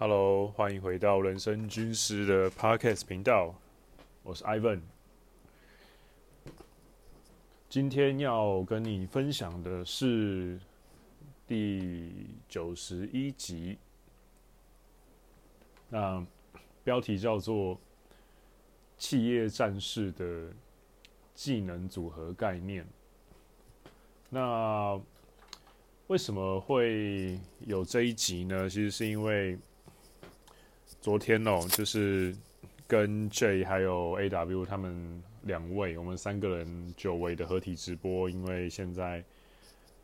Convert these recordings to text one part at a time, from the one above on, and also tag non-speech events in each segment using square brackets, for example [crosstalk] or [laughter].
Hello，欢迎回到人生军师的 Podcast 频道，我是 Ivan。今天要跟你分享的是第九十一集，那标题叫做“企业战士的技能组合概念”。那为什么会有这一集呢？其实是因为昨天哦，就是跟 J 还有 AW 他们两位，我们三个人久违的合体直播。因为现在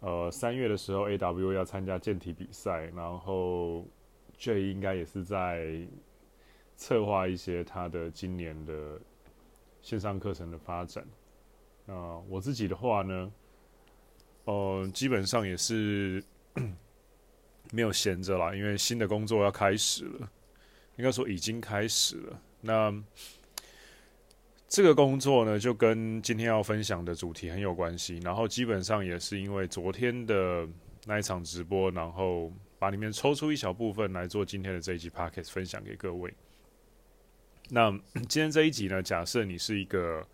呃三月的时候，AW 要参加健体比赛，然后 J 应该也是在策划一些他的今年的线上课程的发展。那、呃、我自己的话呢？呃，基本上也是 [clears throat] 没有闲着啦，因为新的工作要开始了，应该说已经开始了。那这个工作呢，就跟今天要分享的主题很有关系。然后基本上也是因为昨天的那一场直播，然后把里面抽出一小部分来做今天的这一集 Podcast 分享给各位。那 [clears throat] 今天这一集呢，假设你是一个。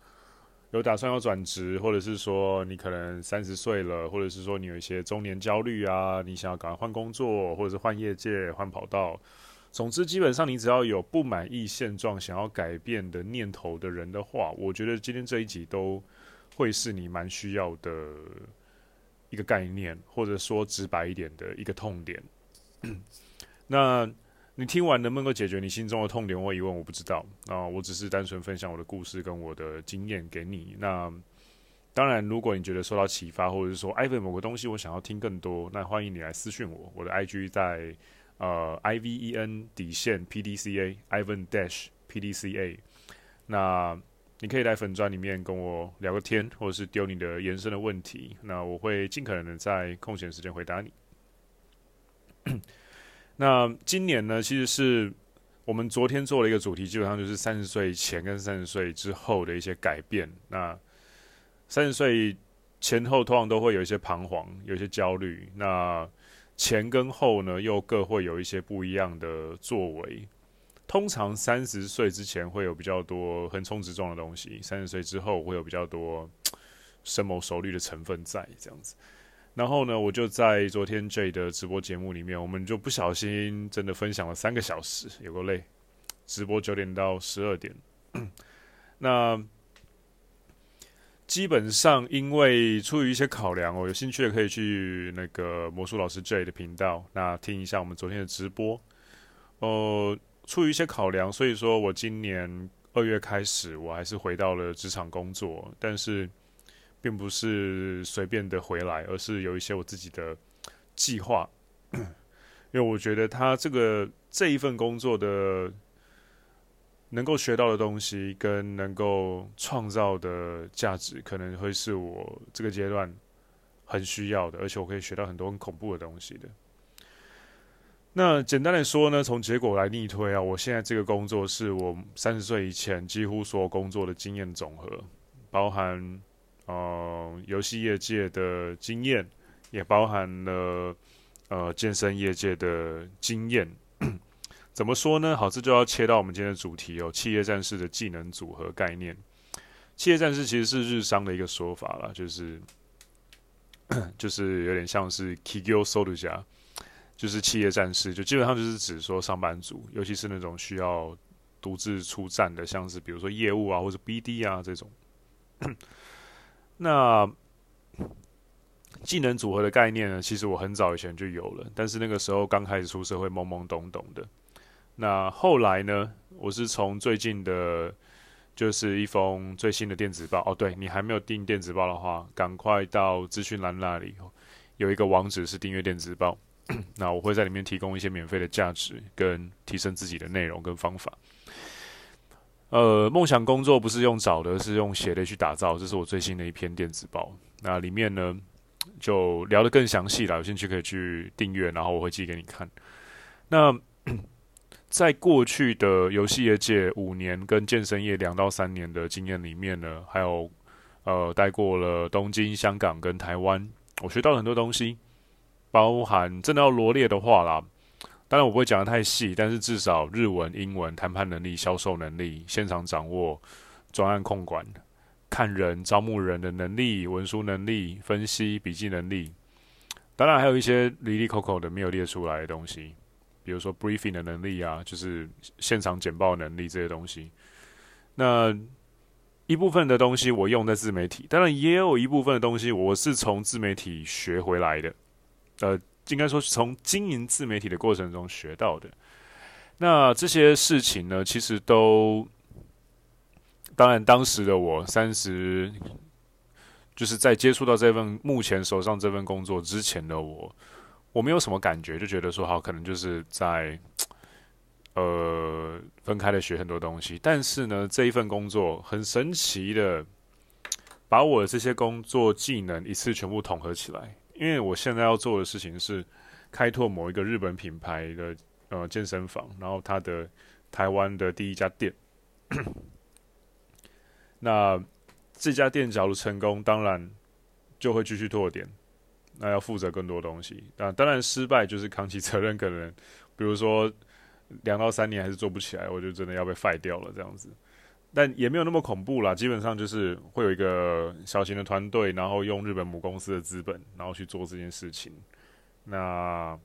有打算要转职，或者是说你可能三十岁了，或者是说你有一些中年焦虑啊，你想要赶快换工作，或者是换业界、换跑道。总之，基本上你只要有不满意现状、想要改变的念头的人的话，我觉得今天这一集都会是你蛮需要的一个概念，或者说直白一点的一个痛点。[clears throat] 那。你听完能不能够解决你心中的痛点或疑问？我不知道啊，我只是单纯分享我的故事跟我的经验给你。那当然，如果你觉得受到启发，或者是说 ivy 某个东西我想要听更多，那欢迎你来私讯我。我的 IG 在呃 I V E N 底线 P D C A Ivan Dash P D C A。那你可以来粉专里面跟我聊个天，或者是丢你的延伸的问题，那我会尽可能的在空闲时间回答你。那今年呢，其实是我们昨天做了一个主题，基本上就是三十岁前跟三十岁之后的一些改变。那三十岁前后通常都会有一些彷徨，有一些焦虑。那前跟后呢，又各会有一些不一样的作为。通常三十岁之前会有比较多横冲直撞的东西，三十岁之后会有比较多深谋熟虑的成分在，这样子。然后呢，我就在昨天 J 的直播节目里面，我们就不小心真的分享了三个小时，有够累。直播九点到十二点，[coughs] 那基本上因为出于一些考量，我有兴趣的可以去那个魔术老师 J 的频道，那听一下我们昨天的直播。呃，出于一些考量，所以说我今年二月开始，我还是回到了职场工作，但是。并不是随便的回来，而是有一些我自己的计划。因为我觉得他这个这一份工作的能够学到的东西，跟能够创造的价值，可能会是我这个阶段很需要的，而且我可以学到很多很恐怖的东西的。那简单来说呢，从结果来逆推啊，我现在这个工作是我三十岁以前几乎所有工作的经验总和，包含。呃，游戏业界的经验也包含了呃健身业界的经验。怎么说呢？好，这就要切到我们今天的主题哦，企业战士的技能组合概念。企业战士其实是日商的一个说法啦，就是 [clears throat] 就是有点像是 Kigyo Soruja，就是企业战士，就基本上就是指说上班族，尤其是那种需要独自出战的，像是比如说业务啊或者 BD 啊这种。那技能组合的概念呢？其实我很早以前就有了，但是那个时候刚开始出社会，懵懵懂懂的。那后来呢？我是从最近的，就是一封最新的电子报。哦，对，你还没有订电子报的话，赶快到资讯栏那里有一个网址是订阅电子报。[clears throat] 那我会在里面提供一些免费的价值，跟提升自己的内容跟方法。呃，梦想工作不是用找的，是用写的去打造。这是我最新的一篇电子报。那里面呢，就聊得更详细了。有兴趣可以去订阅，然后我会寄给你看。那在过去的游戏业界五年，跟健身业两到三年的经验里面呢，还有呃，待过了东京、香港跟台湾，我学到了很多东西，包含真的要罗列的话啦。当然我不会讲的太细，但是至少日文、英文、谈判能力、销售能力、现场掌握、专案控管、看人、招募人的能力、文书能力、分析笔记能力，当然还有一些离离口口的没有列出来的东西，比如说 briefing 的能力啊，就是现场简报能力这些东西。那一部分的东西我用在自媒体，当然也有一部分的东西我是从自媒体学回来的，呃。应该说是从经营自媒体的过程中学到的。那这些事情呢，其实都，当然当时的我三十，就是在接触到这份目前手上这份工作之前的我，我没有什么感觉，就觉得说好，可能就是在，呃，分开的学很多东西。但是呢，这一份工作很神奇的，把我的这些工作技能一次全部统合起来。因为我现在要做的事情是开拓某一个日本品牌的呃健身房，然后它的台湾的第一家店。那这家店假如成功，当然就会继续拓点，那要负责更多东西。那当然失败就是扛起责任，可能比如说两到三年还是做不起来，我就真的要被废掉了这样子。但也没有那么恐怖啦，基本上就是会有一个小型的团队，然后用日本母公司的资本，然后去做这件事情。那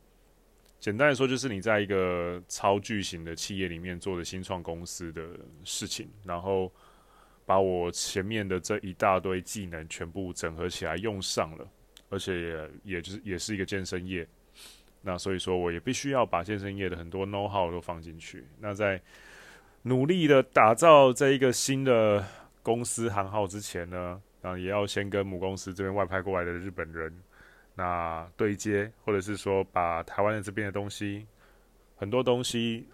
简单来说，就是你在一个超巨型的企业里面做的新创公司的事情，然后把我前面的这一大堆技能全部整合起来用上了，而且也也就是也是一个健身业。那所以说，我也必须要把健身业的很多 know how 都放进去。那在努力的打造这一个新的公司行号之前呢，啊，也要先跟母公司这边外派过来的日本人那对接，或者是说把台湾的这边的东西很多东西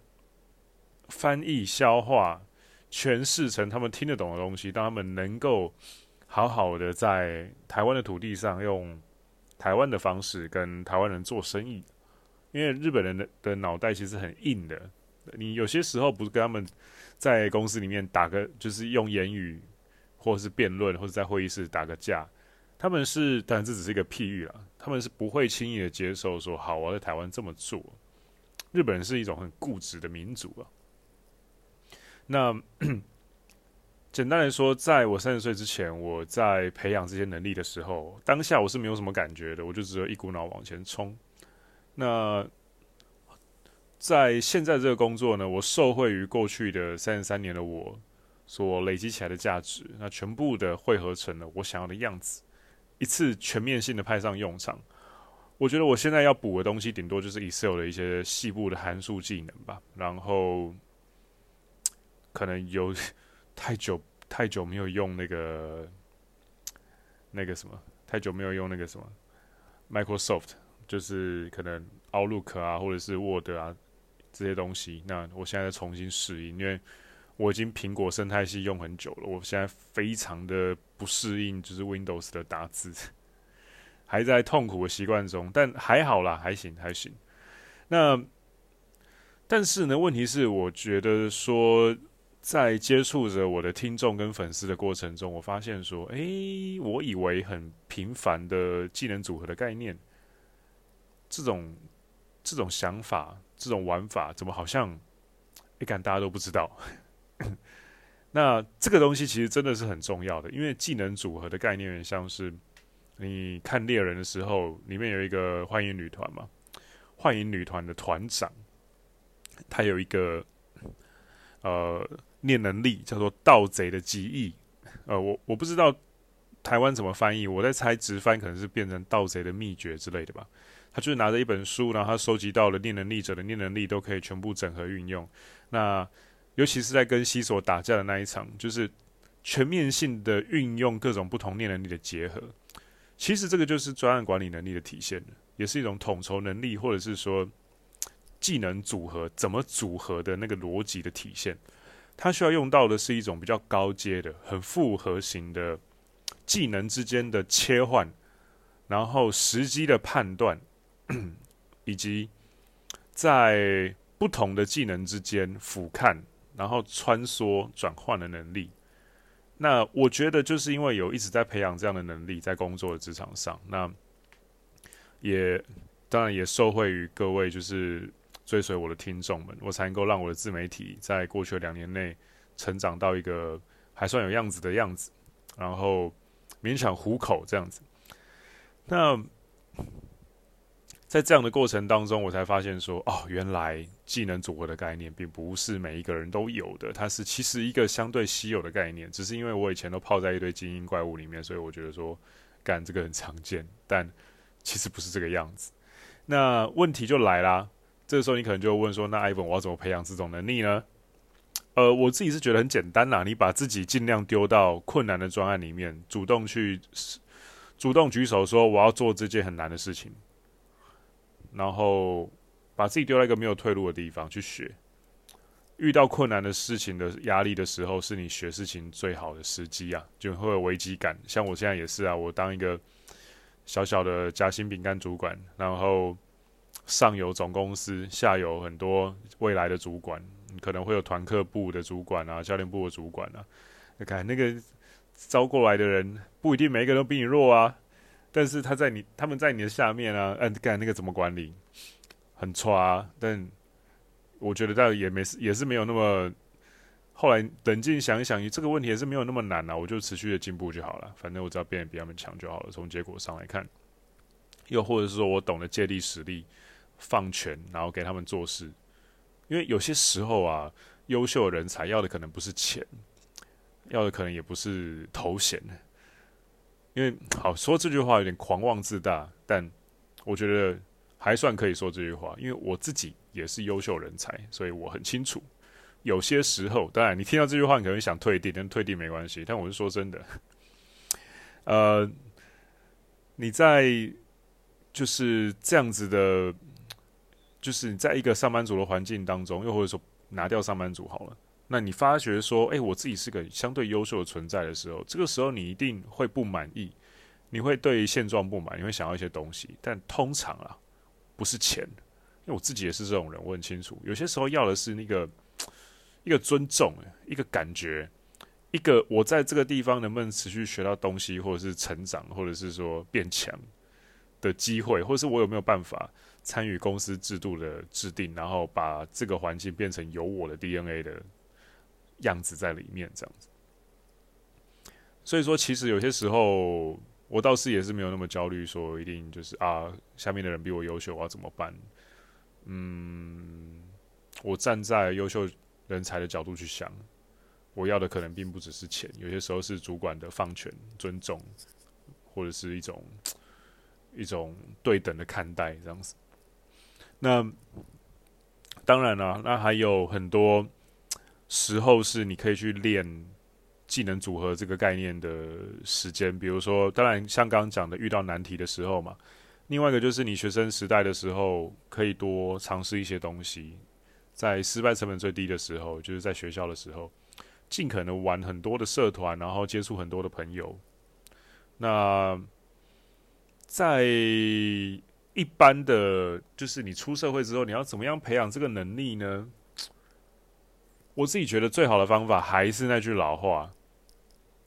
翻译、消化、诠释成他们听得懂的东西，让他们能够好好的在台湾的土地上用台湾的方式跟台湾人做生意，因为日本人的的脑袋其实很硬的。你有些时候不是跟他们在公司里面打个，就是用言语，或是辩论，或者在会议室打个架，他们是，当然这只是一个譬喻啦，他们是不会轻易的接受说，好，我在台湾这么做。日本人是一种很固执的民族啊。那简单来说，在我三十岁之前，我在培养这些能力的时候，当下我是没有什么感觉的，我就只有一股脑往前冲。那在现在这个工作呢，我受惠于过去的三十三年的我所累积起来的价值，那全部的汇合成了我想要的样子，一次全面性的派上用场。我觉得我现在要补的东西，顶多就是 Excel 的一些细部的函数技能吧。然后可能有太久太久没有用那个那个什么，太久没有用那个什么 Microsoft，就是可能 Outlook 啊，或者是 Word 啊。这些东西，那我现在重新适应，因为我已经苹果生态系用很久了，我现在非常的不适应，就是 Windows 的打字，[laughs] 还在痛苦的习惯中，但还好啦，还行还行。那但是呢，问题是，我觉得说，在接触着我的听众跟粉丝的过程中，我发现说，诶，我以为很平凡的技能组合的概念，这种这种想法。这种玩法怎么好像一看大家都不知道？[laughs] 那这个东西其实真的是很重要的，因为技能组合的概念像是你看猎人的时候，里面有一个幻影旅团嘛，幻影旅团的团长他有一个呃念能力叫做盗贼的记忆，呃，我我不知道台湾怎么翻译，我在猜直翻可能是变成盗贼的秘诀之类的吧。他就是拿着一本书，然后他收集到了念能力者的念能力，都可以全部整合运用。那尤其是在跟西索打架的那一场，就是全面性的运用各种不同念能力的结合。其实这个就是专案管理能力的体现，也是一种统筹能力，或者是说技能组合怎么组合的那个逻辑的体现。他需要用到的是一种比较高阶的、很复合型的技能之间的切换，然后时机的判断。[coughs] 以及在不同的技能之间俯瞰，然后穿梭转换的能力。那我觉得就是因为有一直在培养这样的能力，在工作的职场上，那也当然也受惠于各位就是追随我的听众们，我才能够让我的自媒体在过去的两年内成长到一个还算有样子的样子，然后勉强糊口这样子。那在这样的过程当中，我才发现说，哦，原来技能组合的概念并不是每一个人都有的，它是其实一个相对稀有的概念。只是因为我以前都泡在一堆精英怪物里面，所以我觉得说，干这个很常见，但其实不是这个样子。那问题就来啦，这个时候你可能就问说，那 Ivan，我要怎么培养这种能力呢？呃，我自己是觉得很简单啦，你把自己尽量丢到困难的专案里面，主动去。主动举手说我要做这件很难的事情，然后把自己丢在一个没有退路的地方去学。遇到困难的事情的压力的时候，是你学事情最好的时机啊，就会有危机感。像我现在也是啊，我当一个小小的夹心饼干主管，然后上有总公司，下有很多未来的主管，可能会有团课部的主管啊，教练部的主管啊，你看那个。招过来的人不一定每一个都比你弱啊，但是他在你他们在你的下面啊，嗯，干那个怎么管理，很差啊。但我觉得倒也没也是没有那么，后来冷静想一想，你这个问题也是没有那么难啊。我就持续的进步就好了，反正我只要变得比他们强就好了。从结果上来看，又或者是说我懂得借力使力，放权，然后给他们做事。因为有些时候啊，优秀人才要的可能不是钱。要的可能也不是头衔，因为好说这句话有点狂妄自大，但我觉得还算可以说这句话，因为我自己也是优秀人才，所以我很清楚，有些时候，当然你听到这句话，你可能想退订，但退订没关系，但我是说真的，呃，你在就是这样子的，就是你在一个上班族的环境当中，又或者说拿掉上班族好了。那你发觉说，哎，我自己是个相对优秀的存在的时候，这个时候你一定会不满意，你会对现状不满，你会想要一些东西，但通常啊，不是钱，因为我自己也是这种人，我很清楚，有些时候要的是那个一个尊重，一个感觉，一个我在这个地方能不能持续学到东西，或者是成长，或者是说变强的机会，或是我有没有办法参与公司制度的制定，然后把这个环境变成有我的 DNA 的。样子在里面，这样子。所以说，其实有些时候，我倒是也是没有那么焦虑，说一定就是啊，下面的人比我优秀，我要怎么办？嗯，我站在优秀人才的角度去想，我要的可能并不只是钱，有些时候是主管的放权、尊重，或者是一种一种对等的看待，这样子。那当然了，那还有很多。时候是你可以去练技能组合这个概念的时间，比如说，当然像刚刚讲的遇到难题的时候嘛。另外一个就是你学生时代的时候，可以多尝试一些东西，在失败成本最低的时候，就是在学校的时候，尽可能玩很多的社团，然后接触很多的朋友。那在一般的，就是你出社会之后，你要怎么样培养这个能力呢？我自己觉得最好的方法还是那句老话，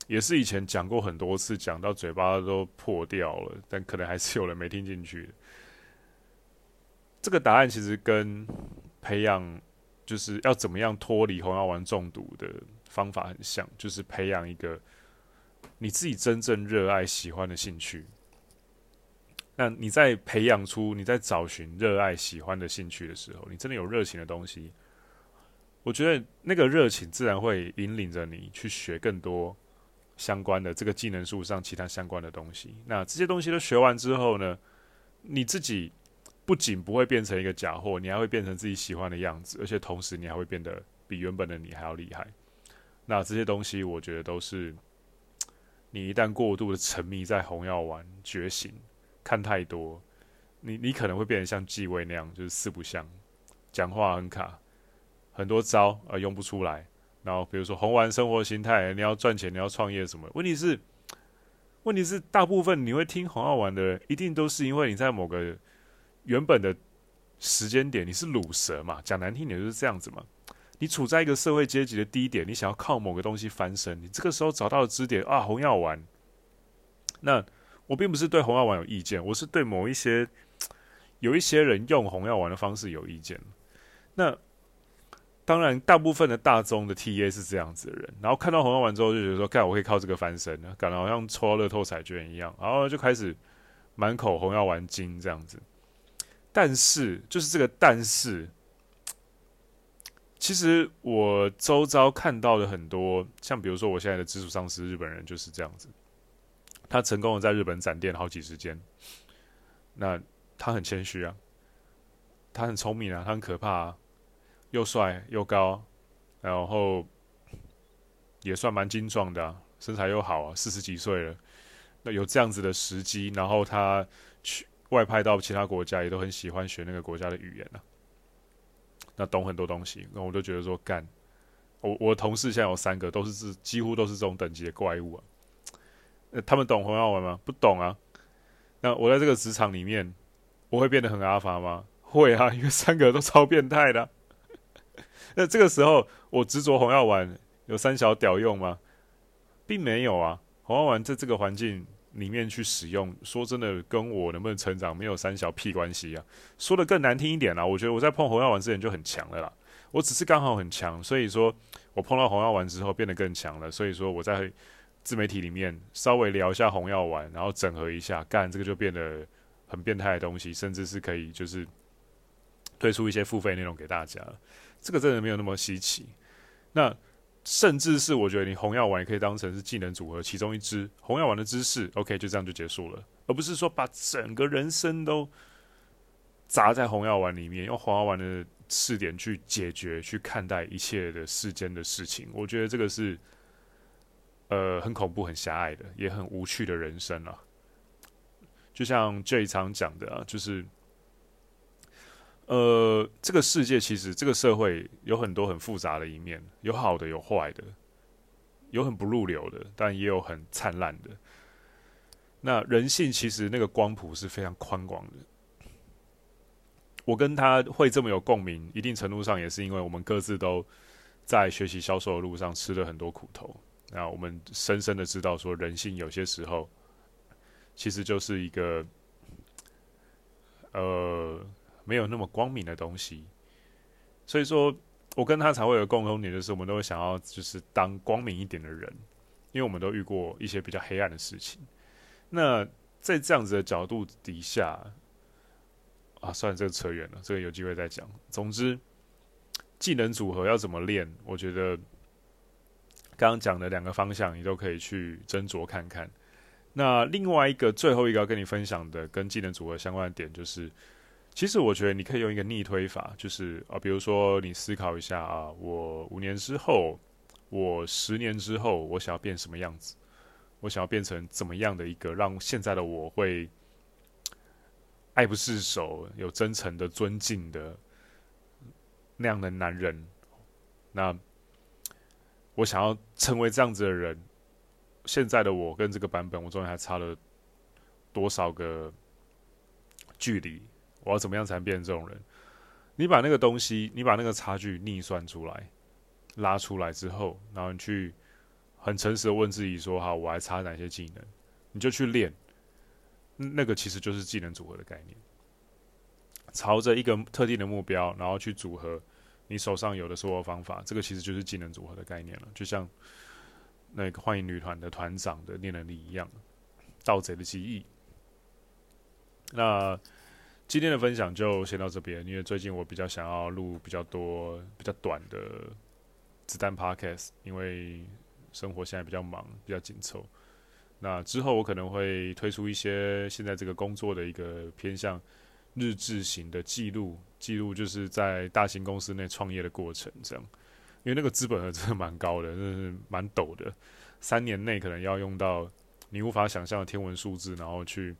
也是以前讲过很多次，讲到嘴巴都破掉了，但可能还是有人没听进去。这个答案其实跟培养就是要怎么样脱离红药丸中毒的方法很像，就是培养一个你自己真正热爱、喜欢的兴趣。那你在培养出、你在找寻热爱、喜欢的兴趣的时候，你真的有热情的东西。我觉得那个热情自然会引领着你去学更多相关的这个技能树上其他相关的东西。那这些东西都学完之后呢，你自己不仅不会变成一个假货，你还会变成自己喜欢的样子，而且同时你还会变得比原本的你还要厉害。那这些东西，我觉得都是你一旦过度的沉迷在红药丸觉醒，看太多，你你可能会变得像继位那样，就是四不像，讲话很卡。很多招啊用不出来，然后比如说红丸生活心态，你要赚钱，你要创业什么？问题是，问题是大部分你会听红药丸的，一定都是因为你在某个原本的时间点你是鲁蛇嘛，讲难听点就是这样子嘛。你处在一个社会阶级的低点，你想要靠某个东西翻身，你这个时候找到了支点啊，红药丸。那我并不是对红药丸有意见，我是对某一些有一些人用红药丸的方式有意见。那当然，大部分的大宗的 TA 是这样子的人，然后看到红药丸之后就觉得说，盖，我可以靠这个翻身，感觉好像抽到乐透彩券一样，然后就开始满口红药丸精这样子。但是，就是这个但是，其实我周遭看到的很多，像比如说我现在的直属上司日本人就是这样子，他成功的在日本展店好几十间，那他很谦虚啊，他很聪明啊，他很可怕啊。又帅又高，然后也算蛮精壮的、啊，身材又好啊，四十几岁了，那有这样子的时机，然后他去外派到其他国家，也都很喜欢学那个国家的语言啊，那懂很多东西，那我就觉得说干，我我同事现在有三个，都是这几乎都是这种等级的怪物啊，那他们懂红药丸吗？不懂啊，那我在这个职场里面，我会变得很阿发吗？会啊，因为三个都超变态的、[laughs] 那这个时候，我执着红药丸有三小屌用吗？并没有啊。红药丸在这个环境里面去使用，说真的，跟我能不能成长没有三小屁关系啊。说的更难听一点啦，我觉得我在碰红药丸之前就很强了啦。我只是刚好很强，所以说我碰到红药丸之后变得更强了。所以说我在自媒体里面稍微聊一下红药丸，然后整合一下，干这个就变得很变态的东西，甚至是可以就是推出一些付费内容给大家。这个真的没有那么稀奇，那甚至是我觉得你红药丸也可以当成是技能组合其中一支红药丸的知识，OK，就这样就结束了，而不是说把整个人生都砸在红药丸里面，用红药丸的视点去解决、去看待一切的世间的事情。我觉得这个是呃很恐怖、很狭隘的，也很无趣的人生啊。就像这一场讲的啊，就是。呃，这个世界其实这个社会有很多很复杂的一面，有好的，有坏的，有很不入流的，但也有很灿烂的。那人性其实那个光谱是非常宽广的。我跟他会这么有共鸣，一定程度上也是因为我们各自都在学习销售的路上吃了很多苦头。那我们深深的知道说，人性有些时候其实就是一个，呃。没有那么光明的东西，所以说我跟他才会有共同点，就是我们都会想要就是当光明一点的人，因为我们都遇过一些比较黑暗的事情。那在这样子的角度底下，啊，算了，这个扯远了，这个有机会再讲。总之，技能组合要怎么练，我觉得刚刚讲的两个方向，你都可以去斟酌看看。那另外一个最后一个要跟你分享的跟技能组合相关的点就是。其实我觉得你可以用一个逆推法，就是啊，比如说你思考一下啊，我五年之后，我十年之后，我想要变什么样子？我想要变成怎么样的一个让现在的我会爱不释手、有真诚的尊敬的那样的男人？那我想要成为这样子的人，现在的我跟这个版本，我中间还差了多少个距离？我要怎么样才能变成这种人？你把那个东西，你把那个差距逆算出来，拉出来之后，然后你去很诚实的问自己说：“好，我还差哪些技能？”你就去练。那个其实就是技能组合的概念，朝着一个特定的目标，然后去组合你手上有的所有方法。这个其实就是技能组合的概念了，就像那个幻影女团的团长的念能力一样，盗贼的记忆。那。今天的分享就先到这边，因为最近我比较想要录比较多、比较短的子弹 podcast，因为生活现在比较忙、比较紧凑。那之后我可能会推出一些现在这个工作的一个偏向日志型的记录，记录就是在大型公司内创业的过程，这样。因为那个资本额真的蛮高的，真是蛮陡的，三年内可能要用到你无法想象的天文数字，然后去。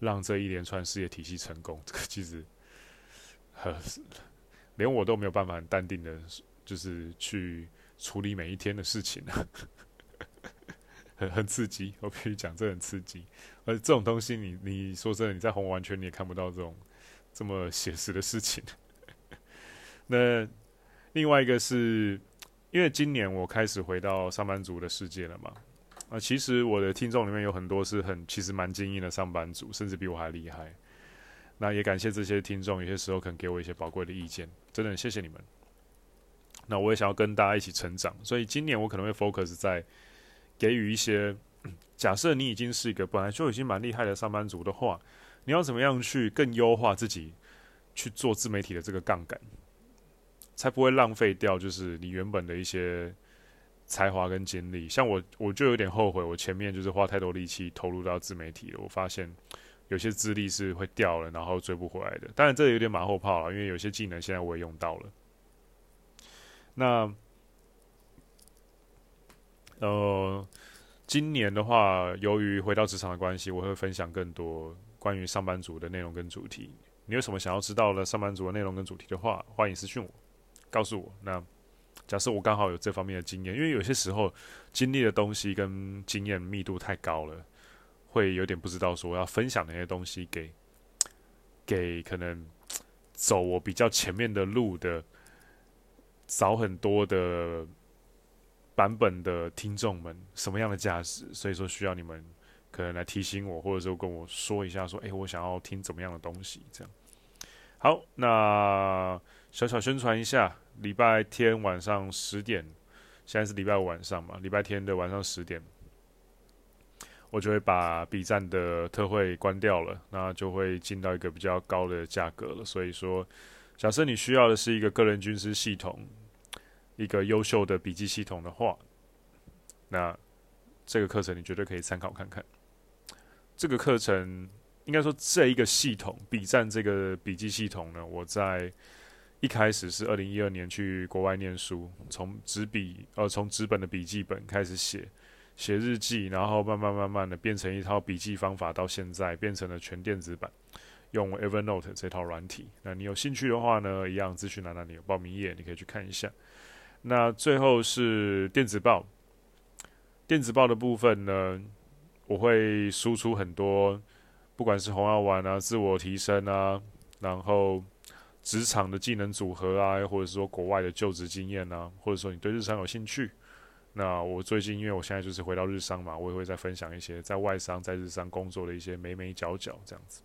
让这一连串事业体系成功，这个其实，连我都没有办法很淡定的，就是去处理每一天的事情，[laughs] 很很刺激。我必须讲，这很刺激。而这种东西，你你说真的，你在红完全你也看不到这种这么写实的事情。[laughs] 那另外一个是，因为今年我开始回到上班族的世界了嘛。啊，其实我的听众里面有很多是很其实蛮精英的上班族，甚至比我还厉害。那也感谢这些听众，有些时候可能给我一些宝贵的意见。真的很谢谢你们。那我也想要跟大家一起成长，所以今年我可能会 focus 在给予一些，假设你已经是一个本来就已经蛮厉害的上班族的话，你要怎么样去更优化自己去做自媒体的这个杠杆，才不会浪费掉就是你原本的一些才华跟精力。像我，我就有点后悔，我前面就是花太多力气投入到自媒体了，我发现有些资历是会掉了，然后追不回来的。当然，这有点马后炮了，因为有些技能现在我也用到了。那，呃，今年的话，由于回到职场的关系，我会分享更多关于上班族的内容跟主题。你有什么想要知道的上班族的内容跟主题的话，欢迎私讯我，告诉我。那假设我刚好有这方面的经验，因为有些时候经历的东西跟经验密度太高了，会有点不知道说要分享哪些东西给给可能走我比较前面的路的。少很多的版本的听众们，什么样的价值？所以说需要你们可能来提醒我，或者说跟我说一下，说，哎，我想要听怎么样的东西？这样。好，那小小宣传一下，礼拜天晚上十点，现在是礼拜五晚上嘛，礼拜天的晚上十点，我就会把 B 站的特惠关掉了，那就会进到一个比较高的价格了。所以说。假设你需要的是一个个人军师系统，一个优秀的笔记系统的话，那这个课程你绝对可以参考看看。这个课程应该说这一个系统，B 站这个笔记系统呢，我在一开始是二零一二年去国外念书，从纸笔呃从纸本的笔记本开始写写日记，然后慢慢慢慢的变成一套笔记方法，到现在变成了全电子版。用 Evernote 这套软体，那你有兴趣的话呢，一样资讯栏那里有报名页，你可以去看一下。那最后是电子报，电子报的部分呢，我会输出很多，不管是红药丸啊、自我提升啊，然后职场的技能组合啊，或者是说国外的就职经验啊，或者说你对日商有兴趣，那我最近因为我现在就是回到日商嘛，我也会再分享一些在外商、在日商工作的一些眉眉角角这样子。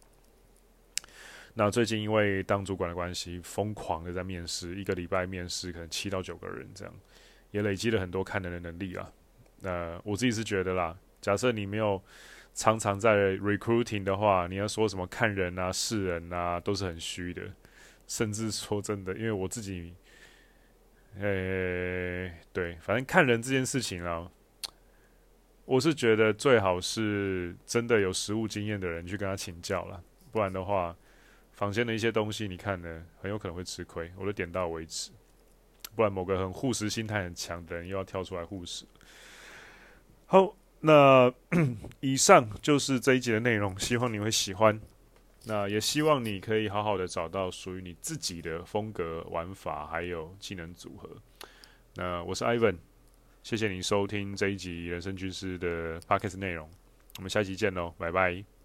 那最近因为当主管的关系，疯狂的在面试，一个礼拜面试可能七到九个人这样，也累积了很多看人的能力啊。那我自己是觉得啦，假设你没有常常在 recruiting 的话，你要说什么看人啊、识人啊，都是很虚的。甚至说真的，因为我自己，诶、对，反正看人这件事情啊，我是觉得最好是真的有实务经验的人去跟他请教了，不然的话。坊间的一些东西，你看呢，很有可能会吃亏。我都点到为止，不然某个很护食心态很强的人又要跳出来护食。好，那 [clears throat] 以上就是这一集的内容，希望你会喜欢。那也希望你可以好好的找到属于你自己的风格、玩法，还有技能组合。那我是 Ivan，谢谢你收听这一集人生军事的 Podcast 内容。我们下期见喽，拜拜。